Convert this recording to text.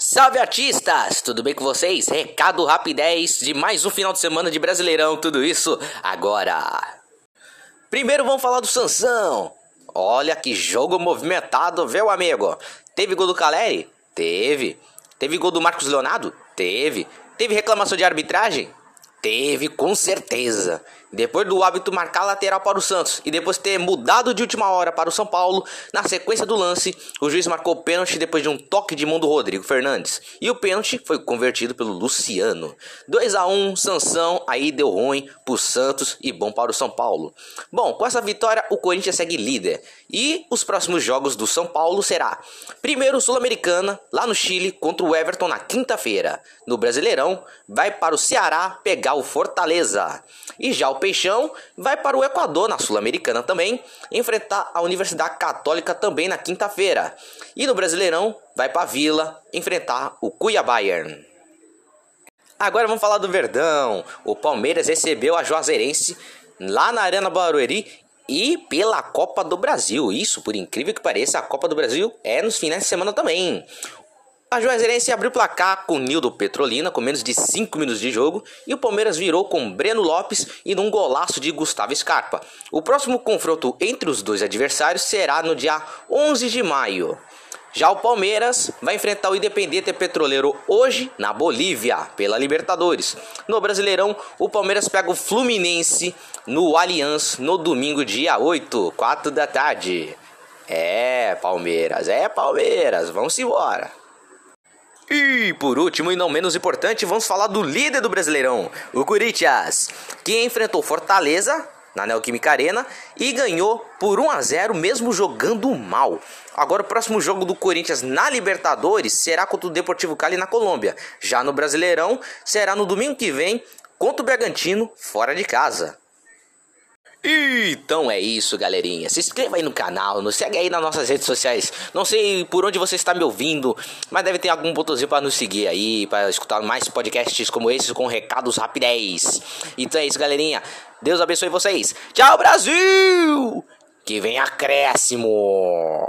Salve artistas! Tudo bem com vocês? Recado rapidez de mais um final de semana de Brasileirão, tudo isso agora. Primeiro vamos falar do Sansão. Olha que jogo movimentado, viu amigo? Teve gol do Caleri? Teve. Teve gol do Marcos Leonardo? Teve. Teve reclamação de arbitragem? Teve, com certeza. Depois do hábito marcar lateral para o Santos e depois ter mudado de última hora para o São Paulo, na sequência do lance, o juiz marcou pênalti depois de um toque de mão do Rodrigo Fernandes. E o pênalti foi convertido pelo Luciano. 2 a 1 Sansão, aí deu ruim para o Santos e bom para o São Paulo. Bom, com essa vitória, o Corinthians segue líder. E os próximos jogos do São Paulo será: primeiro Sul-Americana, lá no Chile, contra o Everton na quinta-feira. No Brasileirão, vai para o Ceará pegar o Fortaleza. E já o Peixão vai para o Equador, na Sul-Americana também, enfrentar a Universidade Católica também na quinta-feira. E no Brasileirão, vai para a Vila enfrentar o Cuiabá. Agora vamos falar do Verdão. O Palmeiras recebeu a Juazeirense lá na Arena Barueri e pela Copa do Brasil. Isso, por incrível que pareça, a Copa do Brasil é nos finais de semana também. A Juazeirense abriu placar com Nildo Petrolina com menos de 5 minutos de jogo e o Palmeiras virou com Breno Lopes e num golaço de Gustavo Scarpa. O próximo confronto entre os dois adversários será no dia 11 de maio. Já o Palmeiras vai enfrentar o Independente Petroleiro hoje na Bolívia, pela Libertadores. No Brasileirão, o Palmeiras pega o Fluminense no Allianz no domingo, dia 8, 4 da tarde. É, Palmeiras, é Palmeiras, vamos embora. E por último e não menos importante, vamos falar do líder do Brasileirão, o Corinthians, que enfrentou Fortaleza na Neoquímica Arena e ganhou por 1 a 0 mesmo jogando mal. Agora o próximo jogo do Corinthians na Libertadores será contra o Deportivo Cali na Colômbia. Já no Brasileirão será no domingo que vem contra o Bragantino fora de casa. Então é isso, galerinha. Se inscreva aí no canal, nos segue aí nas nossas redes sociais. Não sei por onde você está me ouvindo, mas deve ter algum botãozinho para nos seguir aí, para escutar mais podcasts como esses com recados rapidez. Então é isso, galerinha. Deus abençoe vocês. Tchau, Brasil! Que vem acréscimo!